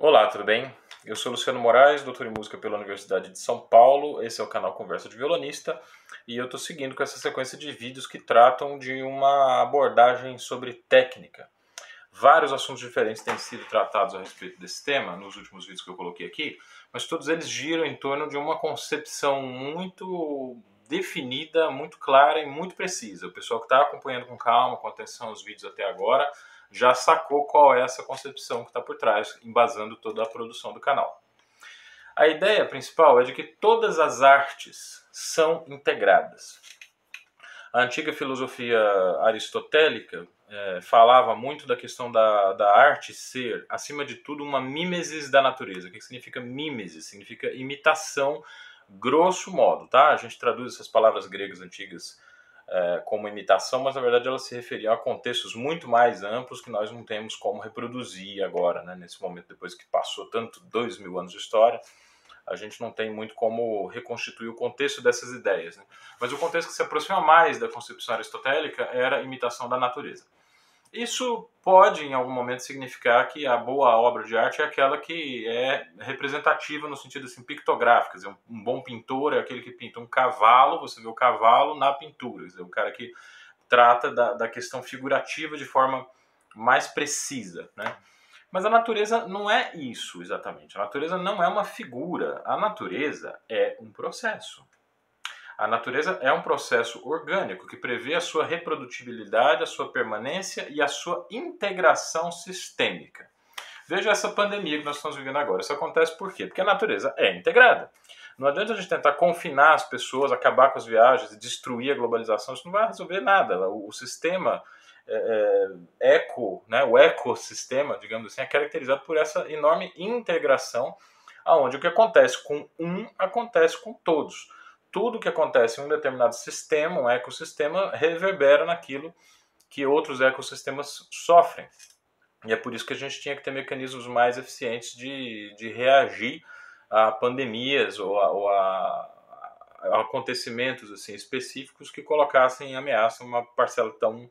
Olá, tudo bem? Eu sou Luciano Moraes, doutor em música pela Universidade de São Paulo. Esse é o canal Conversa de Violonista e eu estou seguindo com essa sequência de vídeos que tratam de uma abordagem sobre técnica. Vários assuntos diferentes têm sido tratados a respeito desse tema nos últimos vídeos que eu coloquei aqui, mas todos eles giram em torno de uma concepção muito definida, muito clara e muito precisa. O pessoal que está acompanhando com calma, com atenção os vídeos até agora, já sacou qual é essa concepção que está por trás, embasando toda a produção do canal. A ideia principal é de que todas as artes são integradas. A antiga filosofia aristotélica é, falava muito da questão da, da arte ser, acima de tudo, uma mimesis da natureza. O que significa mimesis? Significa imitação, grosso modo, tá? A gente traduz essas palavras gregas antigas é, como imitação, mas na verdade elas se referiam a contextos muito mais amplos que nós não temos como reproduzir agora, né, nesse momento, depois que passou tanto dois mil anos de história, a gente não tem muito como reconstituir o contexto dessas ideias. Né? Mas o contexto que se aproxima mais da concepção aristotélica era a imitação da natureza. Isso pode, em algum momento, significar que a boa obra de arte é aquela que é representativa no sentido assim, pictográfico. Dizer, um bom pintor é aquele que pinta um cavalo, você vê o cavalo na pintura. Dizer, o cara que trata da, da questão figurativa de forma mais precisa. Né? Mas a natureza não é isso exatamente. A natureza não é uma figura. A natureza é um processo. A natureza é um processo orgânico que prevê a sua reprodutibilidade, a sua permanência e a sua integração sistêmica. Veja essa pandemia que nós estamos vivendo agora. Isso acontece por quê? Porque a natureza é integrada. Não adianta a gente tentar confinar as pessoas, acabar com as viagens e destruir a globalização. Isso não vai resolver nada. O, sistema é, é, eco, né, o ecossistema, digamos assim, é caracterizado por essa enorme integração, aonde o que acontece com um acontece com todos tudo que acontece em um determinado sistema, um ecossistema, reverbera naquilo que outros ecossistemas sofrem. E é por isso que a gente tinha que ter mecanismos mais eficientes de, de reagir a pandemias ou a, ou a, acontecimentos assim específicos que colocassem em ameaça uma parcela tão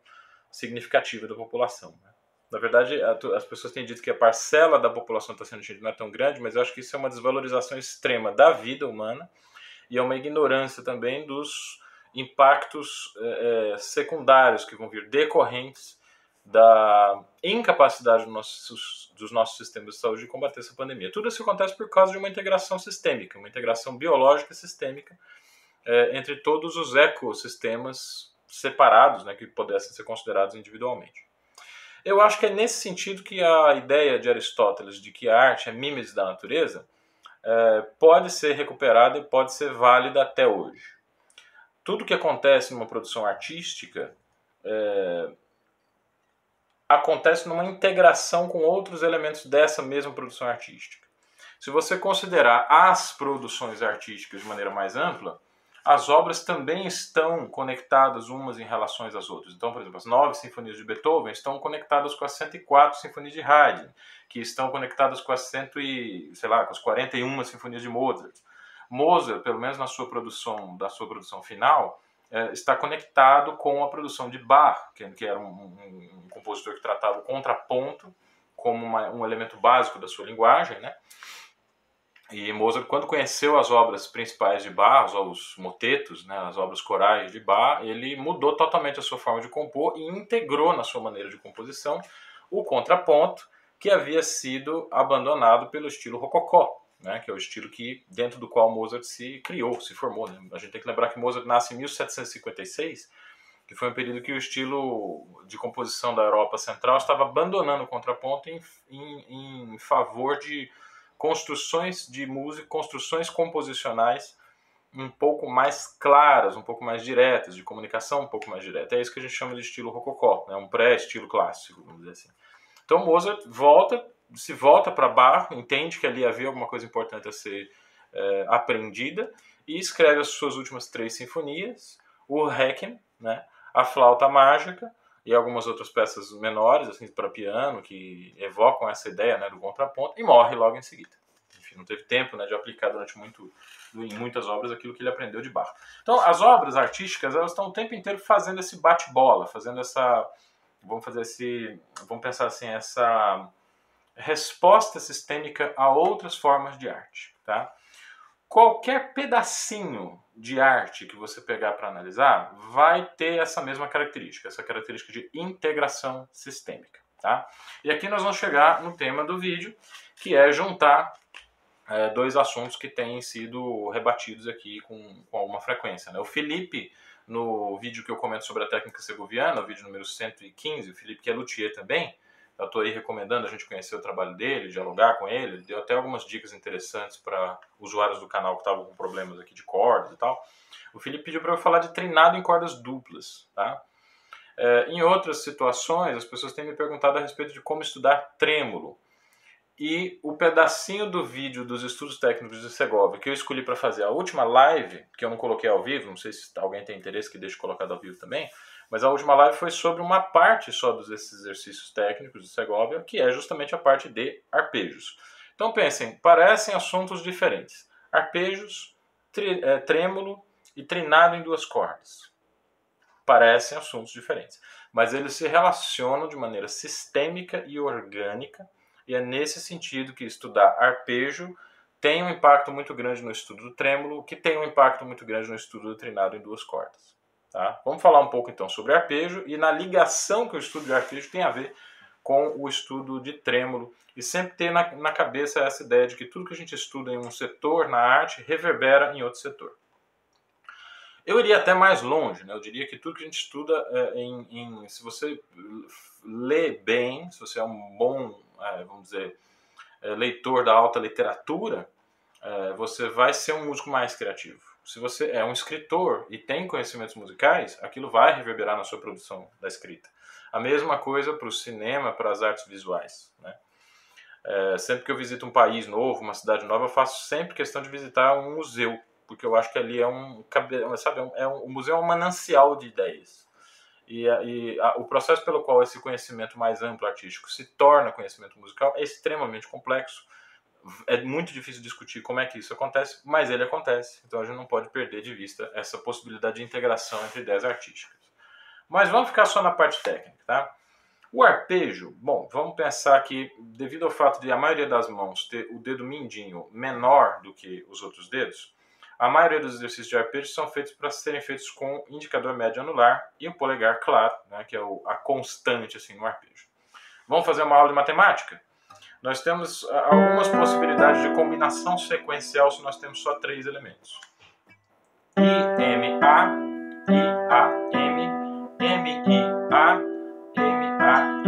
significativa da população. Né? Na verdade, as pessoas têm dito que a parcela da população está sendo atingida não é tão grande, mas eu acho que isso é uma desvalorização extrema da vida humana e é uma ignorância também dos impactos é, secundários que vão vir decorrentes da incapacidade dos nossos, dos nossos sistemas de saúde de combater essa pandemia. Tudo isso acontece por causa de uma integração sistêmica, uma integração biológica sistêmica é, entre todos os ecossistemas separados, né, que pudessem ser considerados individualmente. Eu acho que é nesse sentido que a ideia de Aristóteles de que a arte é mimesis da natureza é, pode ser recuperada e pode ser válida até hoje. Tudo que acontece numa produção artística é, acontece numa integração com outros elementos dessa mesma produção artística. Se você considerar as produções artísticas de maneira mais ampla, as obras também estão conectadas umas em relação às outras. Então, por exemplo, as nove sinfonias de Beethoven estão conectadas com as 104 sinfonias de Haydn, que estão conectadas com as, cento e, sei lá, com as 41 sinfonias de Mozart. Mozart, pelo menos na sua produção, da sua produção final, é, está conectado com a produção de Bach, que, que era um, um, um, compositor que tratava o contraponto como uma, um elemento básico da sua linguagem, né? E Mozart, quando conheceu as obras principais de Bach, os motetos, né, as obras corais de Bach, ele mudou totalmente a sua forma de compor e integrou na sua maneira de composição o contraponto que havia sido abandonado pelo estilo rococó, né, que é o estilo que dentro do qual Mozart se criou, se formou. Né? A gente tem que lembrar que Mozart nasce em 1756, que foi um período que o estilo de composição da Europa Central estava abandonando o contraponto em, em, em favor de construções de música, construções composicionais um pouco mais claras, um pouco mais diretas, de comunicação um pouco mais direta. É isso que a gente chama de estilo rococó, né? um pré-estilo clássico, vamos dizer assim. Então Mozart volta, se volta para Bach, entende que ali havia alguma coisa importante a ser é, aprendida e escreve as suas últimas três sinfonias, o Requiem, né? a flauta mágica e algumas outras peças menores, assim, para piano, que evocam essa ideia né, do contraponto, e morre logo em seguida. Enfim, não teve tempo né, de aplicar durante muito, em muitas obras aquilo que ele aprendeu de Bach. Então, as obras artísticas, elas estão o tempo inteiro fazendo esse bate-bola, fazendo essa, vamos fazer esse, vamos pensar assim, essa resposta sistêmica a outras formas de arte. Tá? Qualquer pedacinho de arte que você pegar para analisar vai ter essa mesma característica, essa característica de integração sistêmica. Tá? E aqui nós vamos chegar no tema do vídeo, que é juntar é, dois assuntos que têm sido rebatidos aqui com, com alguma frequência. Né? O Felipe, no vídeo que eu comento sobre a técnica segoviana, o vídeo número 115, o Felipe que é luthier também, eu estou aí recomendando a gente conhecer o trabalho dele, dialogar com ele, deu até algumas dicas interessantes para usuários do canal que estavam com problemas aqui de cordas e tal. O Felipe pediu para eu falar de treinado em cordas duplas, tá? É, em outras situações, as pessoas têm me perguntado a respeito de como estudar trêmulo. E o pedacinho do vídeo dos estudos técnicos de Segovia que eu escolhi para fazer a última live, que eu não coloquei ao vivo, não sei se alguém tem interesse que deixe colocado ao vivo também, mas a última live foi sobre uma parte só desses exercícios técnicos de Segovia, que é justamente a parte de arpejos. Então pensem, parecem assuntos diferentes. Arpejos, é, trêmulo e trinado em duas cordas. Parecem assuntos diferentes, mas eles se relacionam de maneira sistêmica e orgânica e é nesse sentido que estudar arpejo tem um impacto muito grande no estudo do trêmulo, que tem um impacto muito grande no estudo do trinado em duas cordas. Tá? Vamos falar um pouco então sobre arpejo e na ligação que o estudo de arpejo tem a ver com o estudo de trêmulo e sempre ter na, na cabeça essa ideia de que tudo que a gente estuda em um setor na arte reverbera em outro setor. Eu iria até mais longe, né? eu diria que tudo que a gente estuda é, em, em, se você lê bem, se você é um bom é, vamos dizer, é, leitor da alta literatura, é, você vai ser um músico mais criativo. Se você é um escritor e tem conhecimentos musicais, aquilo vai reverberar na sua produção da escrita. A mesma coisa para o cinema, para as artes visuais. Né? É, sempre que eu visito um país novo, uma cidade nova, eu faço sempre questão de visitar um museu, porque eu acho que ali é um, sabe, é um, o museu é um manancial de ideias. E, e a, o processo pelo qual esse conhecimento mais amplo artístico se torna conhecimento musical é extremamente complexo. É muito difícil discutir como é que isso acontece, mas ele acontece. Então a gente não pode perder de vista essa possibilidade de integração entre ideias artísticas. Mas vamos ficar só na parte técnica, tá? O arpejo, bom, vamos pensar que devido ao fato de a maioria das mãos ter o dedo mindinho menor do que os outros dedos, a maioria dos exercícios de arpejo são feitos para serem feitos com indicador médio anular e o polegar claro, né, que é o, a constante assim no arpejo. Vamos fazer uma aula de matemática? Nós temos ah, algumas possibilidades de combinação sequencial se nós temos só três elementos. I, M, A, I, A, M, M, I, A, M, A,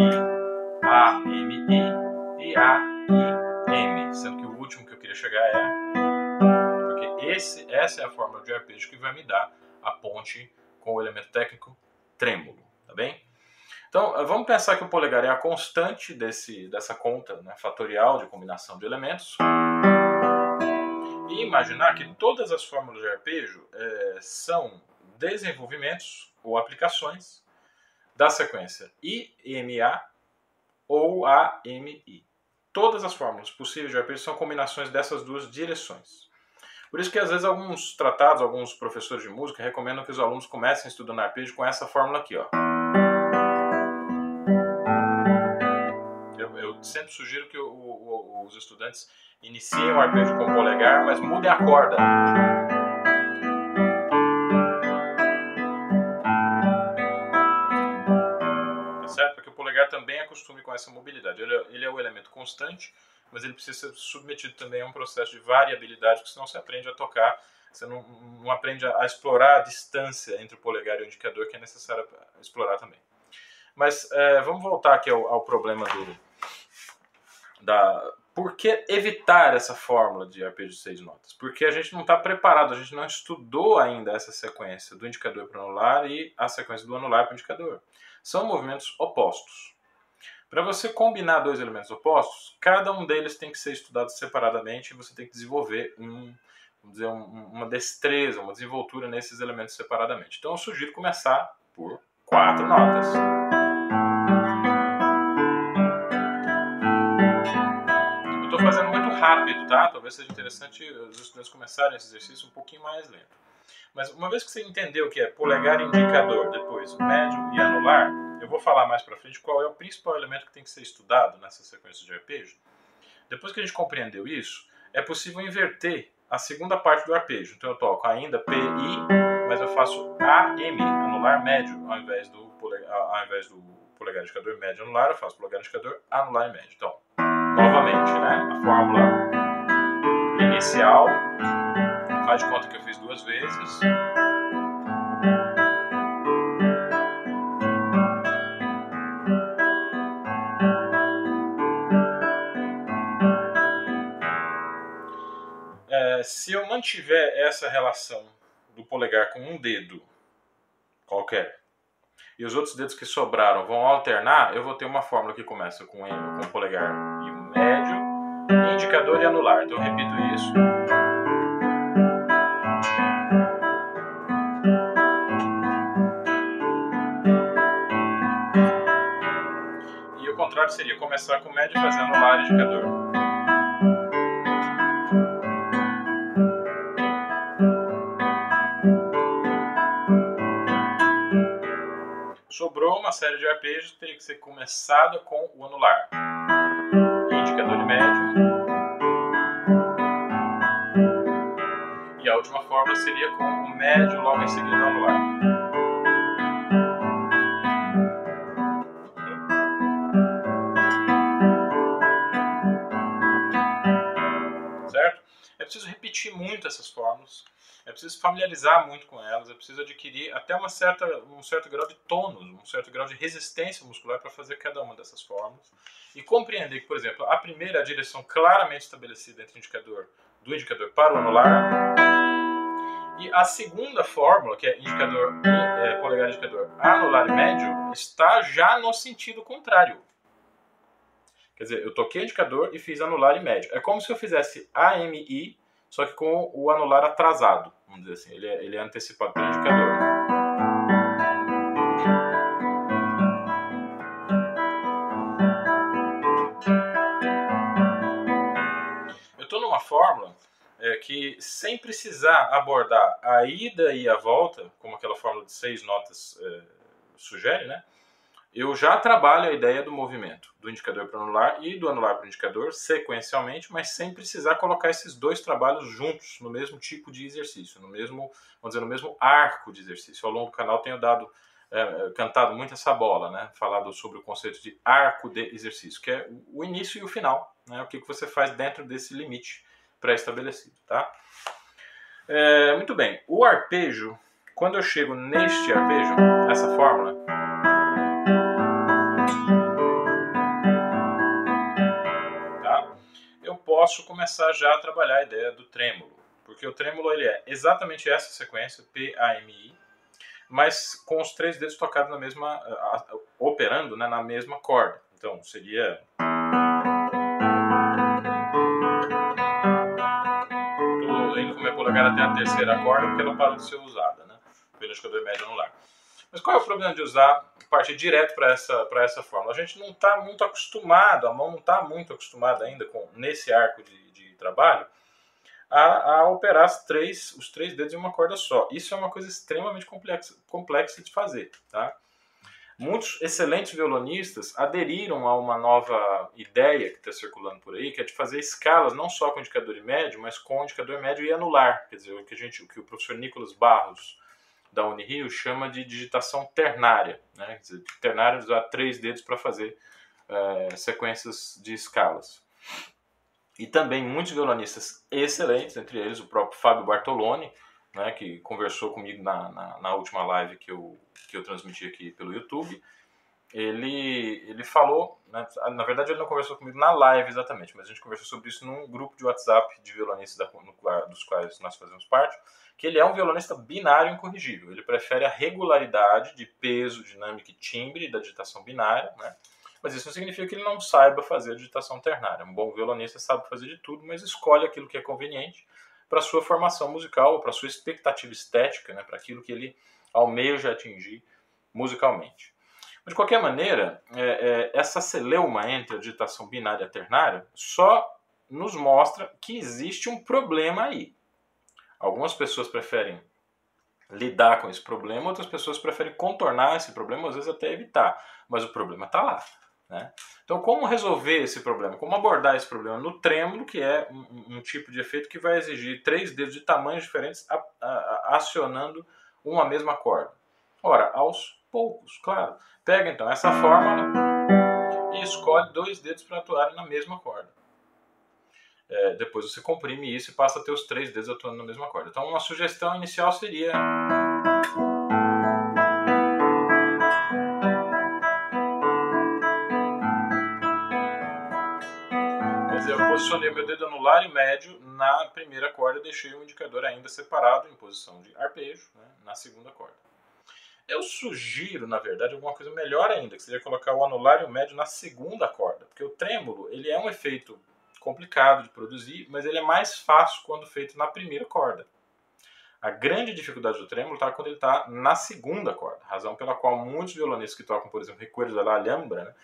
I, A, e M. Sendo que o último que eu queria chegar é esse, essa é a fórmula de arpejo que vai me dar a ponte com o elemento técnico trêmulo, tá bem? Então, eh, vamos pensar que o polegar é a constante desse, dessa conta né, fatorial de combinação de elementos. E imaginar que todas as fórmulas de arpejo é, são desenvolvimentos ou aplicações da sequência IMA ou AMI. Todas as fórmulas possíveis de arpejo são combinações dessas duas direções. Por isso que às vezes alguns tratados, alguns professores de música recomendam que os alunos comecem estudando arpejo com essa fórmula aqui, ó. Sempre sugiro que o, o, os estudantes iniciem o arpejo com o polegar, mas mudem a corda. Tá certo? Porque o polegar também acostume com essa mobilidade. Ele é, ele é o elemento constante mas ele precisa ser submetido também a um processo de variabilidade, porque senão você aprende a tocar, você não, não aprende a, a, explorar a distância entre o polegar e o indicador, que é necessário explorar também. Mas é, vamos voltar aqui ao, ao, problema do. Da, por que evitar essa fórmula de arpejo de seis notas? Porque a gente não está preparado, a gente não estudou ainda essa sequência do indicador para o anular e a sequência do anular para o indicador. São movimentos opostos. Para você combinar dois elementos opostos, cada um deles tem que ser estudado separadamente e você tem que desenvolver um, dizer, um, uma destreza, uma desenvoltura nesses elementos separadamente. Então eu sugiro começar por quatro notas. Rápido, tá? Talvez seja interessante os estudantes começarem esse exercício um pouquinho mais lento. Mas uma vez que você entendeu o que é polegar indicador, depois médio e anular, eu vou falar mais para frente qual é o principal elemento que tem que ser estudado nessa sequência de arpejo. Depois que a gente compreendeu isso, é possível inverter a segunda parte do arpejo. Então eu toco ainda P, I, mas eu faço A, M, anular médio, ao invés do polegar, ao invés do polegar indicador médio anular, eu faço polegar indicador anular e médio. Então, novamente, né, a fórmula inicial, faz de conta que eu fiz duas vezes. É, se eu mantiver essa relação do polegar com um dedo qualquer e os outros dedos que sobraram vão alternar, eu vou ter uma fórmula que começa com, com o polegar indicador e anular. Então eu repito isso. E o contrário seria começar com médio e fazer anular indicador. sobrou uma série de arpejos teria que ser começada com o anular. Indicador de médio. Seria com o médio logo em seguida anular. Certo? É preciso repetir muito essas fórmulas é preciso familiarizar muito com elas, é preciso adquirir até uma certa, um certo grau de tônus, um certo grau de resistência muscular para fazer cada uma dessas formas. E compreender que, por exemplo, a primeira é a direção claramente estabelecida entre o indicador, do indicador para o anular, e a segunda fórmula, que é indicador é, polegar indicador anular e médio, está já no sentido contrário. Quer dizer, eu toquei indicador e fiz anular e médio. É como se eu fizesse AMI, só que com o anular atrasado vamos dizer assim, ele é, ele é antecipado pelo indicador. É, que, sem precisar abordar a ida e a volta, como aquela fórmula de seis notas é, sugere, né? eu já trabalho a ideia do movimento, do indicador para o anular e do anular para o indicador sequencialmente, mas sem precisar colocar esses dois trabalhos juntos no mesmo tipo de exercício, no mesmo, vamos dizer, no mesmo arco de exercício. Ao longo do canal tenho dado é, cantado muito essa bola, né? Falado sobre o conceito de arco de exercício, que é o início e o final, né? O que, que você faz dentro desse limite pré-estabelecido, tá? É, muito bem. O arpejo, quando eu chego neste arpejo, essa fórmula, posso começar já a trabalhar a ideia do trêmulo, porque o trêmulo ele é exatamente essa sequência, P, A, M, I, mas com os três dedos tocados na mesma, operando né, na mesma corda. Então seria Polegar até a terceira corda porque ela parou de ser usada, né? Pelo indicador médio anular. Mas qual é o problema de usar partir direto para essa, essa fórmula? A gente não está muito acostumado, a mão não está muito acostumada ainda com nesse arco de, de trabalho a, a, operar três, os três dedos em uma corda só. Isso é uma coisa extremamente complexa, complexa de fazer. Tá? Muitos excelentes violonistas aderiram a uma nova ideia que está circulando por aí, que é de fazer escalas não só com indicador médio, mas com indicador médio e anular. Quer dizer, o que, a gente, o, que o professor Nicolas Barros da Unirio chama de digitação ternária. Né? Quer dizer, ternária usar três dedos para fazer é, sequências de escalas. E também muitos violonistas excelentes, entre eles o próprio Fábio Bartoloni, né, que conversou comigo na, na, na, última live que eu, que eu transmiti aqui pelo YouTube. Ele, ele falou, né, na verdade ele não conversou comigo na live exatamente, mas a gente conversou sobre isso num grupo de WhatsApp de violonistas dos quais nós fazemos parte que ele é um violonista binário incorrigível. Ele prefere a regularidade de peso, dinâmica e timbre da digitação binária, né? Mas isso não significa que ele não saiba fazer a digitação ternária. Um bom violonista sabe fazer de tudo, mas escolhe aquilo que é conveniente para sua formação musical, para sua expectativa estética, né? para aquilo que ele almeja atingir musicalmente. de qualquer maneira, é, é, essa celeuma entre a digitação binária e ternária só nos mostra que existe um problema aí. Algumas pessoas preferem lidar com esse problema, outras pessoas preferem contornar esse problema, às vezes até evitar, mas o problema está lá. Né? Então, como resolver esse problema? Como abordar esse problema no trêmulo, que é um, um tipo de efeito que vai exigir três dedos de tamanhos diferentes a, a, a, acionando uma mesma corda? Ora, aos poucos, claro. Pega então essa fórmula e escolhe dois dedos para atuarem na mesma corda. É, depois você comprime isso e passa a ter os três dedos atuando na mesma corda. Então, uma sugestão inicial seria posicionei meu dedo anular e médio na primeira corda deixei o indicador ainda separado em posição de arpejo né, na segunda corda. Eu sugiro, na verdade, alguma coisa melhor ainda, que seria colocar o anular e o médio na segunda corda, porque o trêmulo ele é um efeito complicado de produzir, mas ele é mais fácil quando feito na primeira corda. A grande dificuldade do trêmulo está quando ele está na segunda corda, razão pela qual muitos violonistas que tocam, por exemplo, Recuerdo da La Alhambra, né,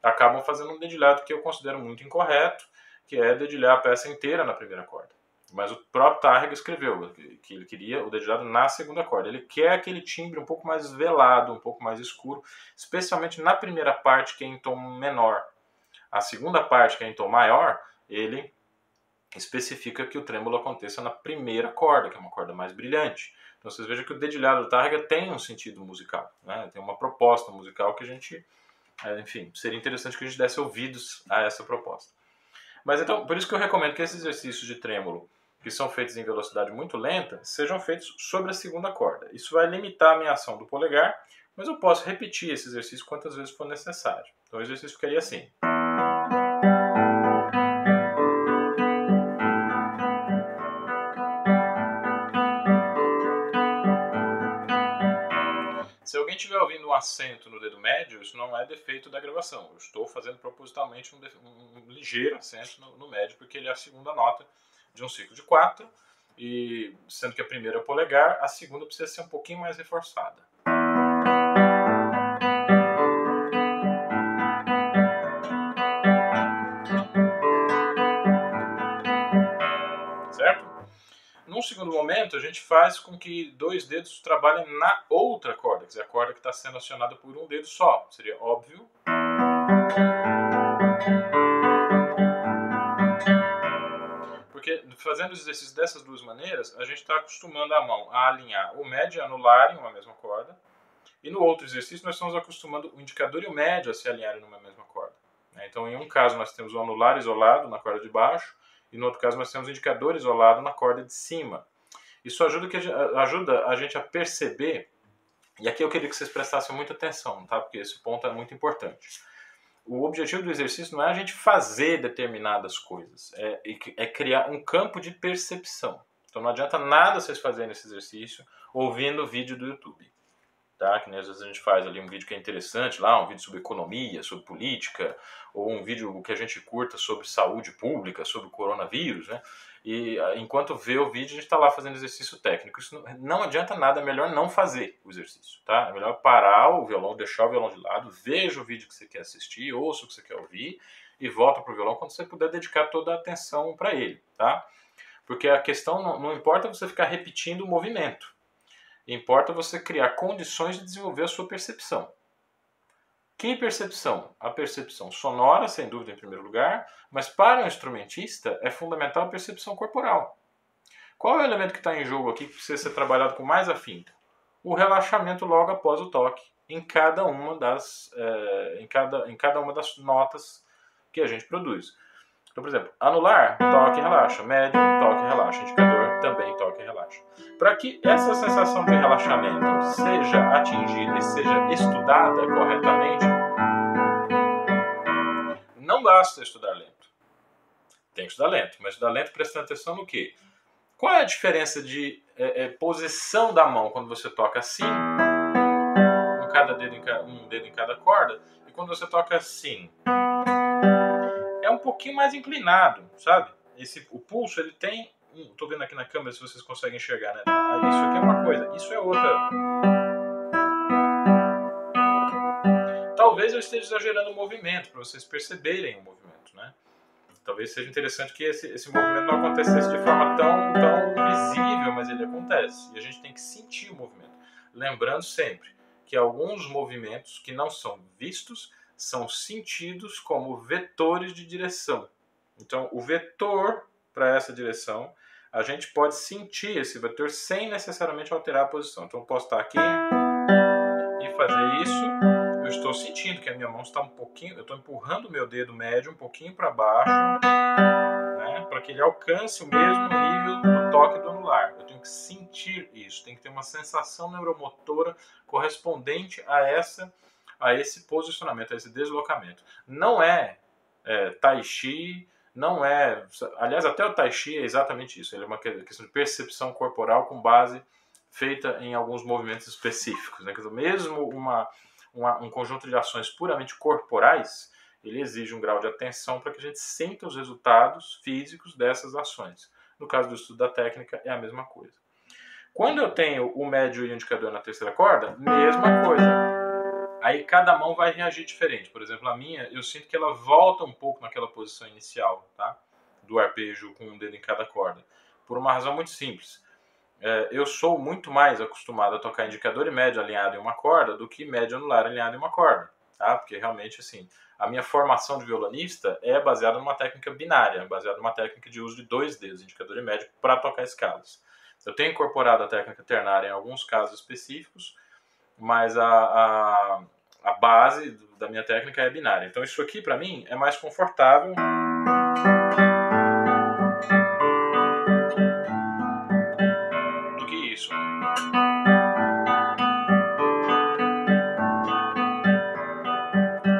acabam fazendo um dedilhado que eu considero muito incorreto, que é dedilhar a peça inteira na primeira corda. Mas o próprio Tarrega escreveu que ele queria o dedilhado na segunda corda. Ele quer aquele timbre um pouco mais velado, um pouco mais escuro, especialmente na primeira parte, que é em tom menor. A segunda parte, que é em tom maior, ele especifica que o trêmulo aconteça na primeira corda, que é uma corda mais brilhante. Então vocês vejam que o dedilhado do Tarrega tem um sentido musical, né? tem uma proposta musical que a gente, é, enfim, seria interessante que a gente desse ouvidos a essa proposta. Mas então, por isso que eu recomendo que esses exercícios de trêmulo, que são feitos em velocidade muito lenta, sejam feitos sobre a segunda corda. Isso vai limitar a minha ação do polegar, mas eu posso repetir esse exercício quantas vezes for necessário. Então o exercício ficaria assim. Acento no dedo médio, isso não é defeito da gravação. Eu estou fazendo propositalmente um, um, ligeiro acento no, no, médio, porque ele é a segunda nota de um ciclo de quatro, e sendo que a primeira é polegar, a segunda precisa ser um pouquinho mais reforçada. Num segundo momento, a gente faz com que dois dedos trabalhem na outra corda, quer dizer, a corda que está sendo acionada por um dedo só. Seria óbvio. Porque fazendo os exercícios dessas duas maneiras, a gente está acostumando a mão a alinhar o médio e anular em uma mesma corda. E no outro exercício, nós estamos acostumando o indicador e o médio a se alinharem numa mesma corda. Né? Então, em um caso, nós temos o anular isolado na corda de baixo, e no outro caso nós temos um indicador isolado na corda de cima. Isso ajuda, que, ajuda a gente a perceber, e aqui eu queria que vocês prestassem muita atenção, tá? porque esse ponto é muito importante. O objetivo do exercício não é a gente fazer determinadas coisas, é, é criar um campo de percepção. Então não adianta nada vocês fazerem esse exercício ouvindo o vídeo do YouTube tá? Que às vezes a gente faz ali um vídeo que é interessante lá, um vídeo sobre economia, sobre política, ou um vídeo que a gente curta sobre saúde pública, sobre o coronavírus, né? E ah, enquanto vê o vídeo, a gente está lá fazendo exercício técnico. Isso não, não adianta nada, é melhor não fazer o exercício, tá? É melhor parar o violão, deixar o violão de lado, veja o vídeo que você quer assistir, ouça o que você quer ouvir e volta pro violão quando você puder dedicar toda a atenção para ele, tá? Porque a questão não, não importa você ficar repetindo o movimento. Importa você criar condições de desenvolver a sua percepção. Que percepção? A percepção sonora, sem dúvida, em primeiro lugar, mas para um instrumentista é fundamental a percepção corporal. Qual é o elemento que está em jogo aqui que precisa ser trabalhado com mais afinco? O relaxamento logo após o toque, em cada uma das, é, em cada, em cada uma das notas que a gente produz. Então, por exemplo, anular, toque relaxa. Médio, toque relaxa. Relaxa. Para que essa sensação de relaxamento seja atingida e seja estudada corretamente, não basta estudar lento. Tem que estudar lento, mas estudar lento prestando atenção no quê? Qual é a diferença de é, é, posição da mão quando você toca assim, um, cada dedo um dedo em cada corda, e quando você toca assim? é um pouquinho mais inclinado, sabe? Esse, o pulso, ele tem. Estou vendo aqui na câmera se vocês conseguem enxergar, né? Ah, isso aqui é uma coisa, isso é outra. Talvez eu esteja exagerando o movimento, para vocês perceberem o movimento, né? Talvez seja interessante que esse, esse movimento não acontecesse de forma tão, tão invisível, mas ele acontece. E a gente tem que sentir o movimento. Lembrando sempre que alguns movimentos que não são vistos são sentidos como vetores de direção. Então, o vetor para essa direção, a gente pode sentir esse vetor sem necessariamente alterar a posição. Então, eu posso estar aqui e fazer isso. Eu estou sentindo que a minha mão está um pouquinho, eu estou empurrando o meu dedo médio um pouquinho para baixo, né, para que ele alcance o mesmo nível do toque do anular. Eu tenho que sentir isso, tem que ter uma sensação neuromotora correspondente a essa a esse posicionamento, a esse deslocamento. Não é, é tai chi, não é. Aliás, até o Tai Chi é exatamente isso. Ele é uma questão de percepção corporal com base feita em alguns movimentos específicos. Né? Mesmo uma, uma, um conjunto de ações puramente corporais, ele exige um grau de atenção para que a gente sinta os resultados físicos dessas ações. No caso do estudo da técnica, é a mesma coisa. Quando eu tenho o médio e o indicador na terceira corda, mesma coisa Aí cada mão vai reagir diferente. Por exemplo, a minha, eu sinto que ela volta um pouco naquela posição inicial, tá? Do arpejo com um dedo em cada corda. Por uma razão muito simples. É, eu sou muito mais acostumado a tocar indicador e médio alinhado em uma corda do que médio anular alinhado em uma corda, tá? Porque realmente, assim, a minha formação de violonista é baseada numa técnica binária, baseada numa técnica de uso de dois dedos, indicador e médio, para tocar escalas. Eu tenho incorporado a técnica ternária em alguns casos específicos, mas a, a, a base da minha técnica é binária. Então isso aqui para mim é mais confortável. do que isso.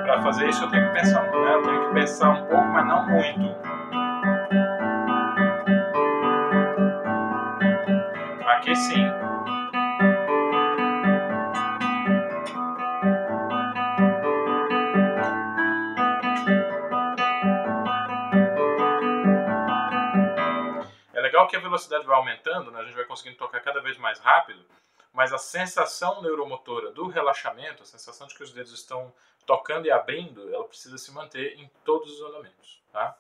Para fazer isso eu tenho que pensar, né? Eu tenho que pensar um pouco, mas não muito. Que a velocidade vai aumentando, né? a gente vai conseguindo tocar cada vez mais rápido, mas a sensação neuromotora do relaxamento, a sensação de que os dedos estão tocando e abrindo, ela precisa se manter em todos os andamentos. Tá?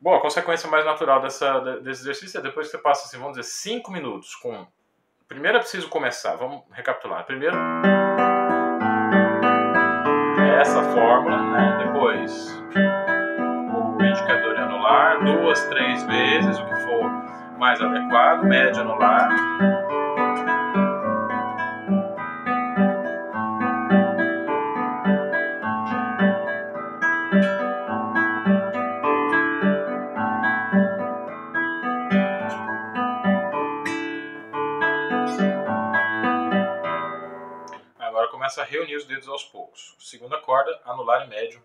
Bom, a consequência mais natural dessa, desse exercício é depois que você passa, assim, vamos dizer, 5 minutos com. Primeiro é preciso começar, vamos recapitular. Primeiro é essa fórmula, né? depois o indicador anular, duas, três vezes, o que for mais adequado, média anular. Agora começa a reunir os dedos aos poucos. Segunda corda, anular e médio.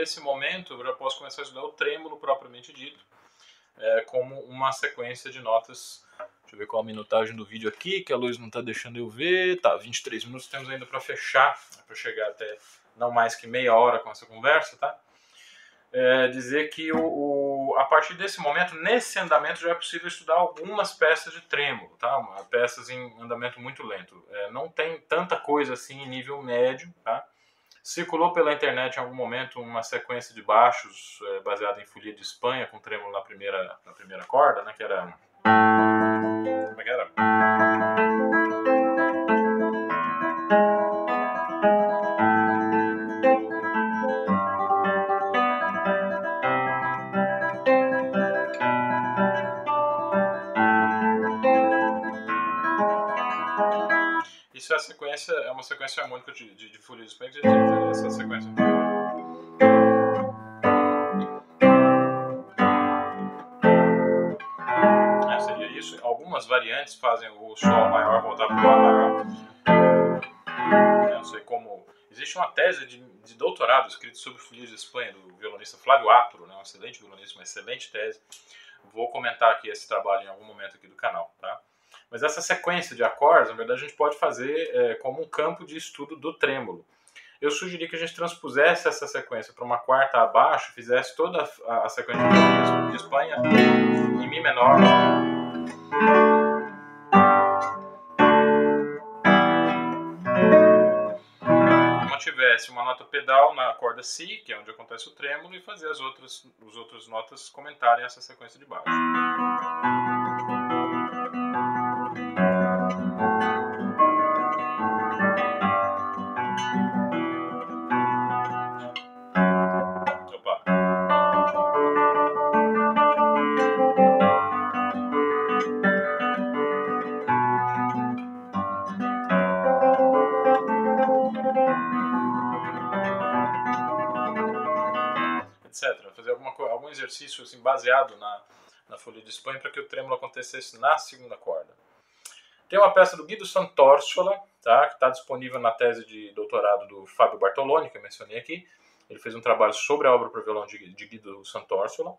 Desse momento, eu já posso começar a estudar o trêmulo propriamente dito, é, como uma sequência de notas. Deixa eu ver qual a minutagem do vídeo aqui, que a luz não está deixando eu ver. Tá, 23 minutos temos ainda para fechar, para chegar até não mais que meia hora com essa conversa, tá? É, dizer que o, o, a partir desse momento, nesse andamento, já é possível estudar algumas peças de trêmulo, tá? peças em andamento muito lento. É, não tem tanta coisa assim em nível médio, tá? Circulou pela internet em algum momento uma sequência de baixos é, baseada em folia de Espanha, com trêmulo na primeira, na primeira corda, né, que era... Como é que era? Sequência harmônica de, de, de folha de Espanha, essa sequência. É, seria isso. Algumas variantes fazem o Sol maior voltar para o Lá maior. Eu não sei como. Existe uma tese de, de doutorado escrita sobre Folias de Espanha, do violonista Flávio Apro, né? um excelente violonista, uma excelente tese. Vou comentar aqui esse trabalho em algum momento aqui do canal. Tá? Mas essa sequência de acordes, na verdade, a gente pode fazer é, como um campo de estudo do trêmulo eu sugeri que a gente transpusesse essa sequência para uma quarta abaixo, fizesse toda a, a sequência de Espanha em Mi menor. Mantivesse uma nota pedal na corda Si, que é onde acontece o trêmulo, e fazer as outras, as outras notas comentarem essa sequência de baixo. Baseado na, na Folha de Espanha para que o trêmulo acontecesse na segunda corda. Tem uma peça do Guido Sant'Orsola, tá, que está disponível na tese de doutorado do Fábio Bartoloni, que eu mencionei aqui. Ele fez um trabalho sobre a obra para violão de, de Guido Sant'Orsola,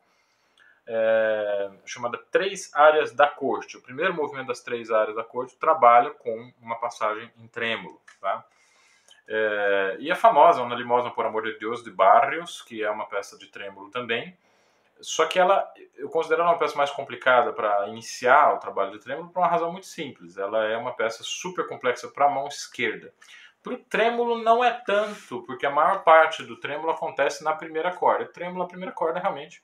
é, chamada Três Áreas da Corte. O primeiro movimento das três áreas da corte trabalha com uma passagem em trêmulo. Tá? É, e a famosa Una Limosna por Amor de Deus, de Barrios, que é uma peça de trêmulo também, só que ela, eu considero ela uma peça mais complicada para iniciar o trabalho de trêmulo por uma razão muito simples. Ela é uma peça super complexa para a mão esquerda. Para o trêmulo não é tanto, porque a maior parte do trêmulo acontece na primeira corda. Trêmulo, a primeira corda, realmente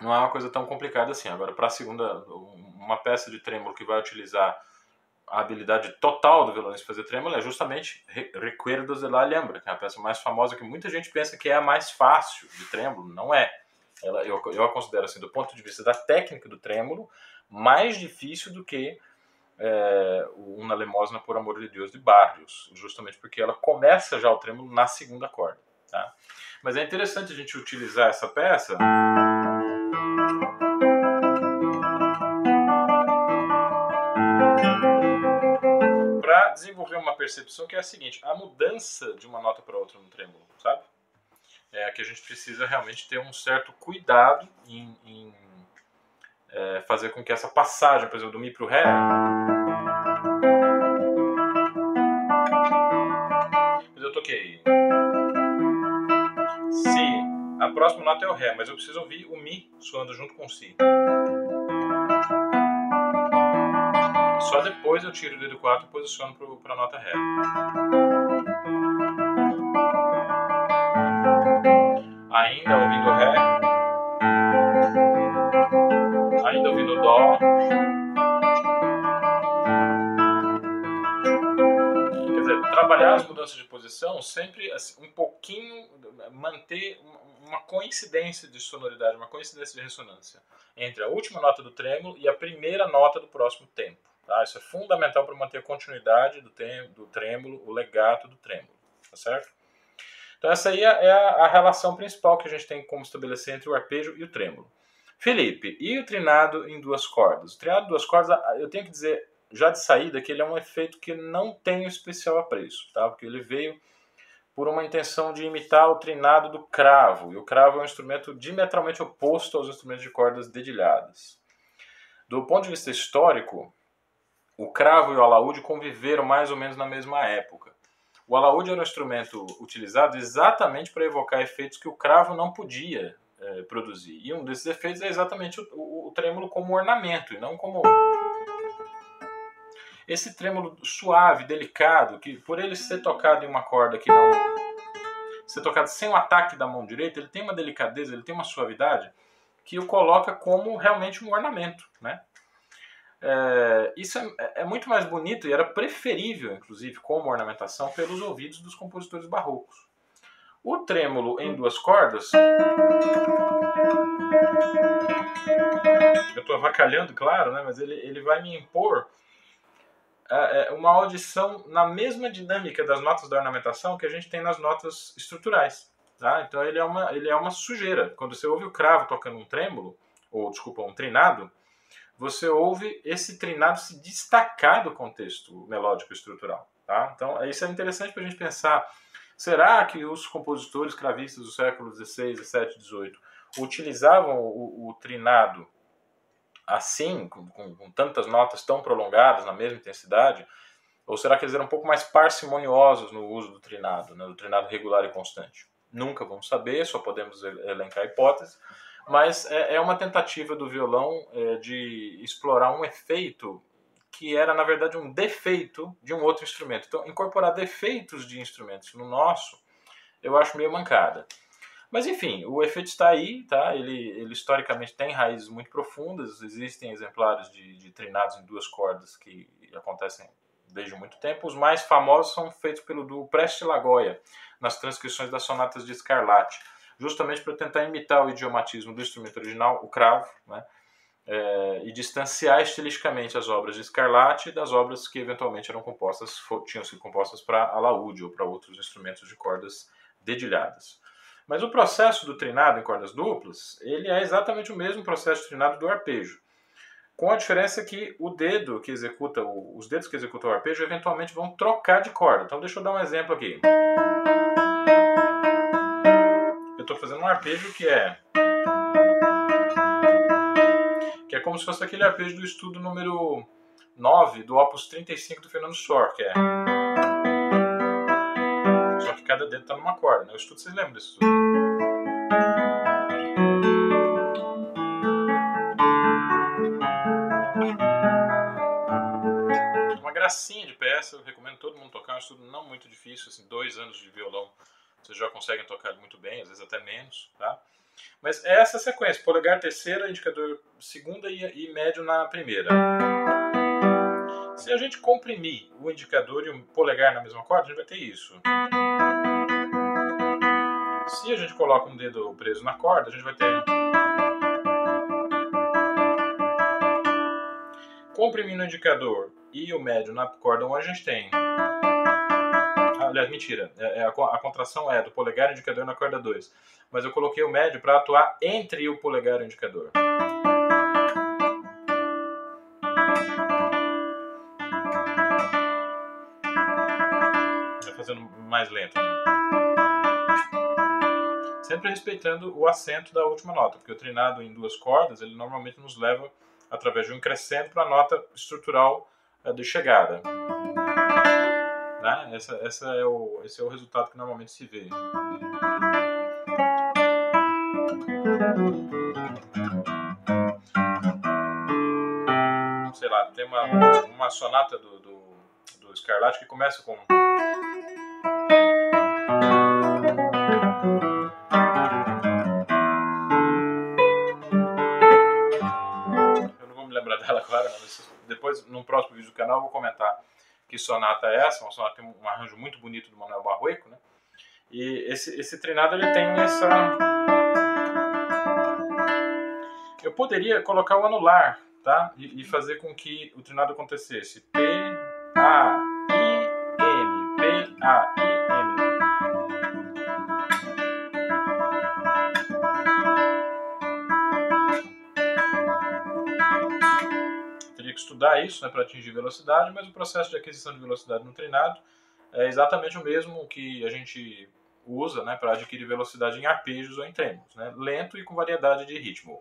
não é uma coisa tão complicada assim. Agora, para a segunda, uma peça de trêmulo que vai utilizar a habilidade total do violonista fazer trêmulo é justamente Recuerdos de la Alhambra, que é a peça mais famosa que muita gente pensa que é a mais fácil de trêmulo. Não é ela, eu, eu a considero, assim, do ponto de vista da técnica do trêmulo, mais difícil do que é, Una Lemosna por Amor de Deus de Barrios, justamente porque ela começa já o trêmulo na segunda corda. Tá? Mas é interessante a gente utilizar essa peça. para desenvolver uma percepção que é a seguinte: a mudança de uma nota para outra no trêmulo, sabe? É que a gente precisa realmente ter um certo cuidado em, em é, fazer com que essa passagem, por exemplo, do Mi para o Ré. Mas eu toquei. Si. A próxima nota é o Ré, mas eu preciso ouvir o Mi soando junto com o Si. Só depois eu tiro o dedo 4 e posiciono para a nota Ré. Ainda ouvindo Ré, ainda ouvindo Dó. Quer dizer, trabalhar as mudanças de posição sempre assim, um pouquinho, manter uma coincidência de sonoridade, uma coincidência de ressonância entre a última nota do trêmulo e a primeira nota do próximo tempo. Tá? Isso é fundamental para manter a continuidade do, do trêmulo, o legato do trêmulo. Tá certo? Então essa aí é a, a relação principal que a gente tem como estabelecer entre o arpejo e o trêmulo. Felipe, e o trinado em duas cordas? O trinado em duas cordas, eu tenho que dizer já de saída que ele é um efeito que não tem especial apreço, tá? Porque ele veio por uma intenção de imitar o trinado do cravo, e o cravo é um instrumento diametralmente oposto aos instrumentos de cordas dedilhadas. Do ponto de vista histórico, o cravo e o alaúde conviveram mais ou menos na mesma época. O alaúde era um instrumento utilizado exatamente para evocar efeitos que o cravo não podia é, produzir. E um desses efeitos é exatamente o, o, o trêmulo como ornamento, e não como esse trêmulo suave, delicado, que por ele ser tocado em uma corda que não ser tocado sem o ataque da mão direita, ele tem uma delicadeza, ele tem uma suavidade que o coloca como realmente um ornamento, né? É, isso é, é, muito mais bonito e era preferível, inclusive, como ornamentação pelos ouvidos dos compositores barrocos. O trêmulo em duas cordas. Eu estou avacalhando, claro, né, mas ele, ele vai me impor é, é, uma audição na mesma dinâmica das notas da ornamentação que a gente tem nas notas estruturais. Tá? Então ele é, uma, ele é uma sujeira. Quando você ouve o cravo tocando um trêmulo, ou desculpa, um trinado, você ouve esse trinado se destacar do contexto melódico estrutural. Tá? Então, isso é interessante para a gente pensar. Será que os compositores cravistas do século XVI, XVII, XVIII utilizavam o, o trinado assim, com, com, com, tantas notas tão prolongadas, na mesma intensidade? Ou será que eles eram um pouco mais parcimoniosos no uso do trinado, né, do trinado regular e constante? Nunca vamos saber, só podemos elencar hipóteses mas é, é uma tentativa do violão é, de explorar um efeito que era, na verdade, um defeito de um outro instrumento. Então, incorporar defeitos de instrumentos no nosso, eu acho meio mancada. Mas, enfim, o efeito está aí, tá? Ele, ele historicamente tem raízes muito profundas, existem exemplares de, de trinados em duas cordas que acontecem desde muito tempo. Os mais famosos são feitos pelo duo Preste Lagoia, nas transcrições das sonatas de Scarlatti justamente para tentar imitar o idiomatismo do instrumento original, o cravo, né? É, e distanciar estilisticamente as obras de Scarlatti das obras que eventualmente eram compostas, tinham sido compostas para alaúde ou para outros instrumentos de cordas dedilhadas. Mas o processo do trinado em cordas duplas, ele é exatamente o mesmo processo trinado do arpejo, com a diferença que o dedo que executa, os dedos que executam o arpejo eventualmente vão trocar de corda. Então deixa eu dar um exemplo aqui estou fazendo um arpejo que é que é como se fosse aquele arpejo do estudo número 9 do Opus 35 do Fernando Sor, que é só que cada dedo está numa corda, né? O estudo, vocês lembram desse estudo? Uma gracinha de peça, eu recomendo todo mundo tocar, é um estudo não muito difícil, assim, dois anos de violão vocês já conseguem tocar muito bem, às vezes até menos, tá? Mas é essa sequência, polegar terceira, indicador segunda e, e médio na primeira. Se a gente comprimir o indicador e o polegar na mesma corda, a gente vai ter isso. Se a gente coloca um dedo preso na corda, a gente vai ter... Comprimindo o indicador e o médio na corda 1, a gente tem aliás, mentira. É, é, a, contração é do polegar e indicador na corda 2. Mas eu coloquei o médio para atuar entre o polegar e o indicador. Vai fazendo mais lento. Sempre respeitando o acento da última nota, porque o trinado em duas cordas, ele normalmente nos leva através de um crescendo para a nota estrutural é, de chegada. Né? Essa, essa é o, esse é o resultado que normalmente se vê. Sei lá, tem uma, uma sonata do, do, do Scarlatti que começa com. Eu não vou me lembrar dela agora, mas depois, num próximo vídeo do canal, eu vou comentar que sonata é essa, uma sonata tem um arranjo muito bonito do Manuel Barroeco, né? E esse, esse treinado ele tem essa... Eu poderia colocar o anular, tá? E, e fazer com que o treinado acontecesse. P, A, I, M, P, A, I, estudar isso né, para atingir velocidade, mas o processo de aquisição de velocidade no treinado é exatamente o mesmo que a gente usa né, para adquirir velocidade em arpejos ou em tremos, né, lento e com variedade de ritmo.